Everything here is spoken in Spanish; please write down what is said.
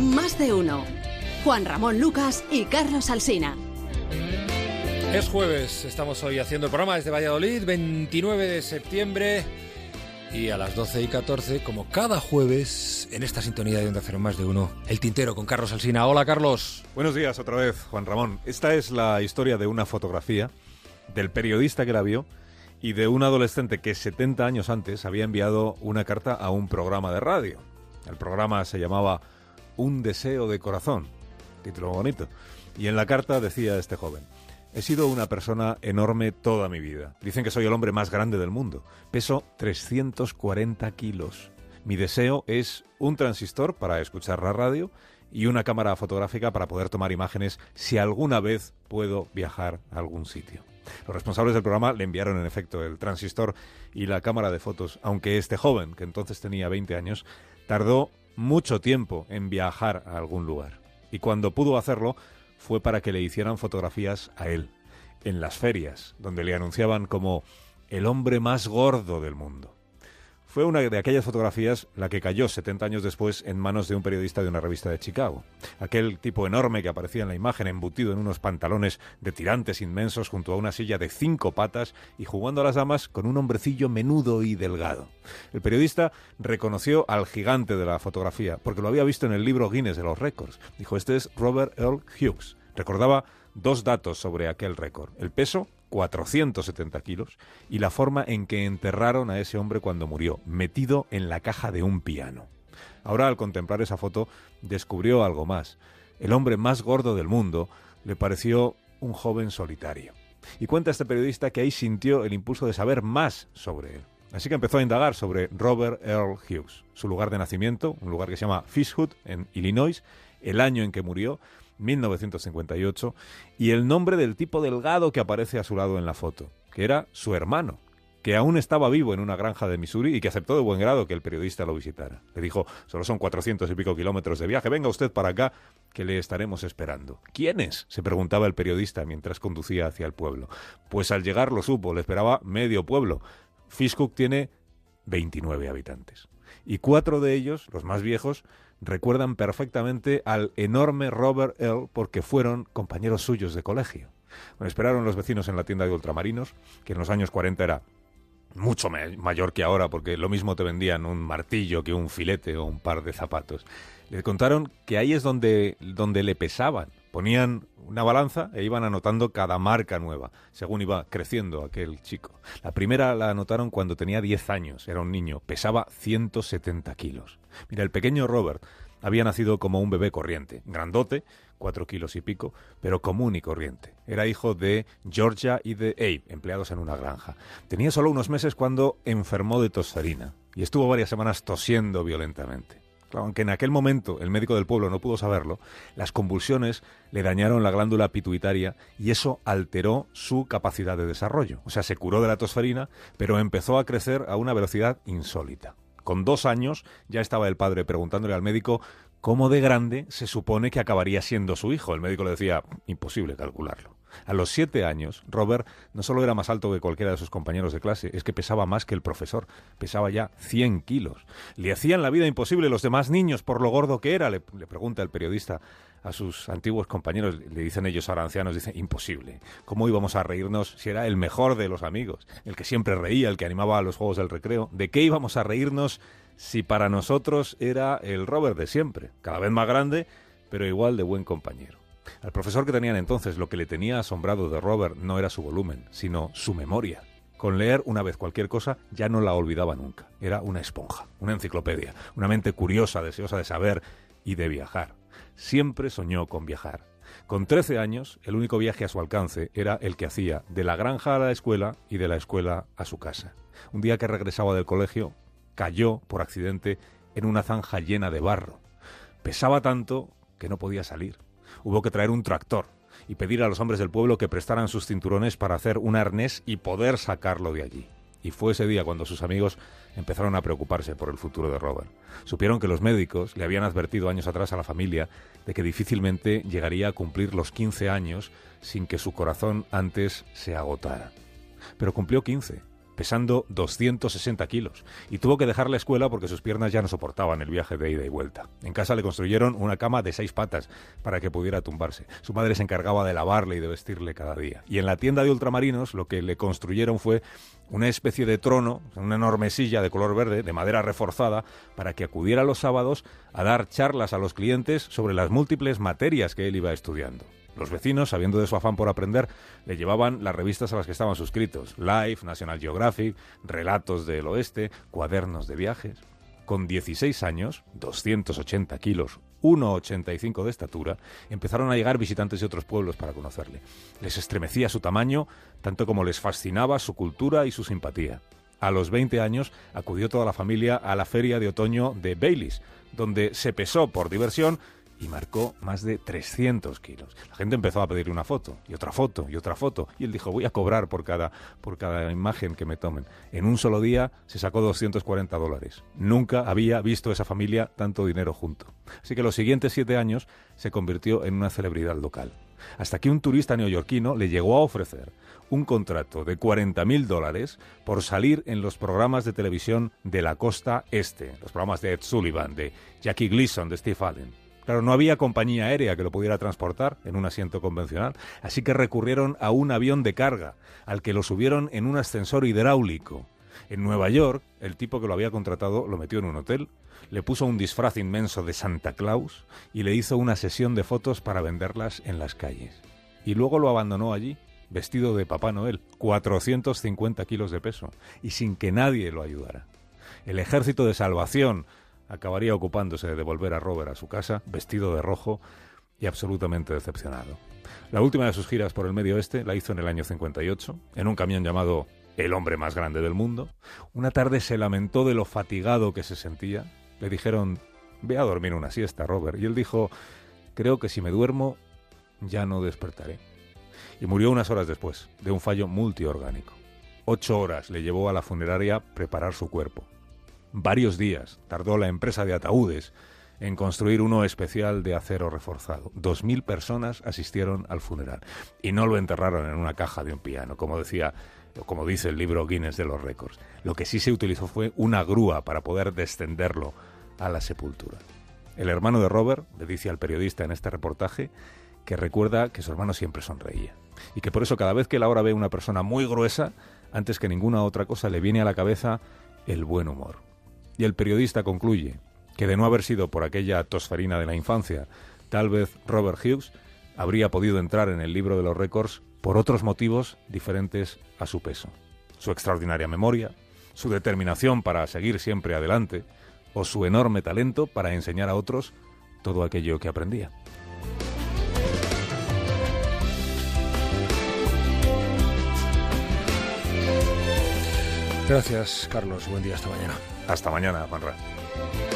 Más de uno. Juan Ramón Lucas y Carlos Alsina. Es jueves, estamos hoy haciendo el programa desde Valladolid, 29 de septiembre. Y a las 12 y 14, como cada jueves, en esta sintonía de Onda Cero Más de Uno, El Tintero con Carlos Alsina. Hola, Carlos. Buenos días otra vez, Juan Ramón. Esta es la historia de una fotografía del periodista que la vio y de un adolescente que 70 años antes había enviado una carta a un programa de radio. El programa se llamaba Un deseo de corazón, título bonito. Y en la carta decía este joven, He sido una persona enorme toda mi vida. Dicen que soy el hombre más grande del mundo. Peso 340 kilos. Mi deseo es un transistor para escuchar la radio y una cámara fotográfica para poder tomar imágenes si alguna vez puedo viajar a algún sitio. Los responsables del programa le enviaron en efecto el transistor y la cámara de fotos, aunque este joven, que entonces tenía 20 años, tardó mucho tiempo en viajar a algún lugar. Y cuando pudo hacerlo, fue para que le hicieran fotografías a él, en las ferias, donde le anunciaban como el hombre más gordo del mundo. Fue una de aquellas fotografías la que cayó 70 años después en manos de un periodista de una revista de Chicago. Aquel tipo enorme que aparecía en la imagen embutido en unos pantalones de tirantes inmensos junto a una silla de cinco patas y jugando a las damas con un hombrecillo menudo y delgado. El periodista reconoció al gigante de la fotografía porque lo había visto en el libro Guinness de los récords. Dijo, este es Robert Earl Hughes. Recordaba dos datos sobre aquel récord. El peso 470 kilos, y la forma en que enterraron a ese hombre cuando murió, metido en la caja de un piano. Ahora, al contemplar esa foto, descubrió algo más. El hombre más gordo del mundo le pareció un joven solitario. Y cuenta este periodista que ahí sintió el impulso de saber más sobre él. Así que empezó a indagar sobre Robert Earl Hughes, su lugar de nacimiento, un lugar que se llama Fishhood, en Illinois, el año en que murió, 1958, y el nombre del tipo delgado que aparece a su lado en la foto, que era su hermano, que aún estaba vivo en una granja de Missouri y que aceptó de buen grado que el periodista lo visitara. Le dijo, solo son cuatrocientos y pico kilómetros de viaje, venga usted para acá, que le estaremos esperando. ¿Quiénes? se preguntaba el periodista mientras conducía hacia el pueblo. Pues al llegar lo supo, le esperaba medio pueblo. Fishhook tiene 29 habitantes. Y cuatro de ellos, los más viejos, recuerdan perfectamente al enorme Robert Earl porque fueron compañeros suyos de colegio. Bueno, esperaron los vecinos en la tienda de ultramarinos, que en los años 40 era mucho mayor que ahora, porque lo mismo te vendían un martillo que un filete o un par de zapatos. Le contaron que ahí es donde, donde le pesaban. Ponían una balanza e iban anotando cada marca nueva, según iba creciendo aquel chico. La primera la anotaron cuando tenía 10 años, era un niño, pesaba 170 kilos. Mira, el pequeño Robert había nacido como un bebé corriente, grandote, cuatro kilos y pico, pero común y corriente. Era hijo de Georgia y de Abe, empleados en una granja. Tenía solo unos meses cuando enfermó de tosferina y estuvo varias semanas tosiendo violentamente aunque en aquel momento el médico del pueblo no pudo saberlo, las convulsiones le dañaron la glándula pituitaria y eso alteró su capacidad de desarrollo. O sea, se curó de la tosferina, pero empezó a crecer a una velocidad insólita. Con dos años ya estaba el padre preguntándole al médico cómo de grande se supone que acabaría siendo su hijo. El médico le decía, imposible calcularlo. A los siete años, Robert no solo era más alto que cualquiera de sus compañeros de clase, es que pesaba más que el profesor, pesaba ya 100 kilos. Le hacían la vida imposible los demás niños por lo gordo que era, le, pregunta el periodista a sus antiguos compañeros, le dicen ellos ahora ancianos, dice, imposible. ¿Cómo íbamos a reírnos si era el mejor de los amigos, el que siempre reía, el que animaba a los juegos del recreo? ¿De qué íbamos a reírnos si para nosotros era el Robert de siempre, cada vez más grande, pero igual de buen compañero? Al profesor que tenían entonces lo que le tenía asombrado de Robert no era su volumen, sino su memoria. Con leer una vez cualquier cosa ya no la olvidaba nunca. Era una esponja, una enciclopedia, una mente curiosa, deseosa de saber y de viajar. Siempre soñó con viajar. Con 13 años, el único viaje a su alcance era el que hacía de la granja a la escuela y de la escuela a su casa. Un día que regresaba del colegio, cayó por accidente en una zanja llena de barro. Pesaba tanto que no podía salir hubo que traer un tractor y pedir a los hombres del pueblo que prestaran sus cinturones para hacer un arnés y poder sacarlo de allí. Y fue ese día cuando sus amigos empezaron a preocuparse por el futuro de Robert. Supieron que los médicos le habían advertido años atrás a la familia de que difícilmente llegaría a cumplir los 15 años sin que su corazón antes se agotara. Pero cumplió 15 pesando 260 kilos, y tuvo que dejar la escuela porque sus piernas ya no soportaban el viaje de ida y vuelta. En casa le construyeron una cama de seis patas para que pudiera tumbarse. Su madre se encargaba de lavarle y de vestirle cada día. Y en la tienda de ultramarinos lo que le construyeron fue una especie de trono, una enorme silla de color verde, de madera reforzada, para que acudiera los sábados a dar charlas a los clientes sobre las múltiples materias que él iba estudiando. Los vecinos, sabiendo de su afán por aprender, le llevaban las revistas a las que estaban suscritos, Life, National Geographic, Relatos del Oeste, cuadernos de viajes. Con 16 años, 280 kilos, 1,85 de estatura, empezaron a llegar visitantes de otros pueblos para conocerle. Les estremecía su tamaño, tanto como les fascinaba su cultura y su simpatía. A los 20 años acudió toda la familia a la feria de otoño de Baileys, donde se pesó por diversión y marcó más de 300 kilos. La gente empezó a pedirle una foto, y otra foto, y otra foto, y él dijo, voy a cobrar por cada, por cada imagen que me tomen. En un solo día se sacó 240 dólares. Nunca había visto esa familia tanto dinero junto. Así que los siguientes siete años se convirtió en una celebridad local. Hasta que un turista neoyorquino le llegó a ofrecer un contrato de 40.000 dólares por salir en los programas de televisión de la costa este, los programas de Ed Sullivan, de Jackie Gleason, de Steve Allen. Claro, no había compañía aérea que lo pudiera transportar en un asiento convencional, así que recurrieron a un avión de carga, al que lo subieron en un ascensor hidráulico. En Nueva York, el tipo que lo había contratado lo metió en un hotel, le puso un disfraz inmenso de Santa Claus y le hizo una sesión de fotos para venderlas en las calles. Y luego lo abandonó allí, vestido de Papá Noel, 450 kilos de peso, y sin que nadie lo ayudara. El ejército de salvación acabaría ocupándose de devolver a Robert a su casa, vestido de rojo y absolutamente decepcionado. La última de sus giras por el Medio Oeste la hizo en el año 58, en un camión llamado El hombre más grande del mundo. Una tarde se lamentó de lo fatigado que se sentía. Le dijeron, ve a dormir una siesta, Robert. Y él dijo, creo que si me duermo, ya no despertaré. Y murió unas horas después, de un fallo multiorgánico. Ocho horas le llevó a la funeraria preparar su cuerpo. Varios días tardó la empresa de ataúdes en construir uno especial de acero reforzado. Dos mil personas asistieron al funeral y no lo enterraron en una caja de un piano, como decía, como dice el libro Guinness de los récords. Lo que sí se utilizó fue una grúa para poder descenderlo a la sepultura. El hermano de Robert le dice al periodista en este reportaje que recuerda que su hermano siempre sonreía y que por eso cada vez que Laura ve una persona muy gruesa, antes que ninguna otra cosa le viene a la cabeza el buen humor. Y el periodista concluye que de no haber sido por aquella tosferina de la infancia, tal vez Robert Hughes habría podido entrar en el libro de los récords por otros motivos diferentes a su peso. Su extraordinaria memoria, su determinación para seguir siempre adelante, o su enorme talento para enseñar a otros todo aquello que aprendía. Gracias, Carlos. Buen día, hasta mañana. Hasta mañana, Juanra.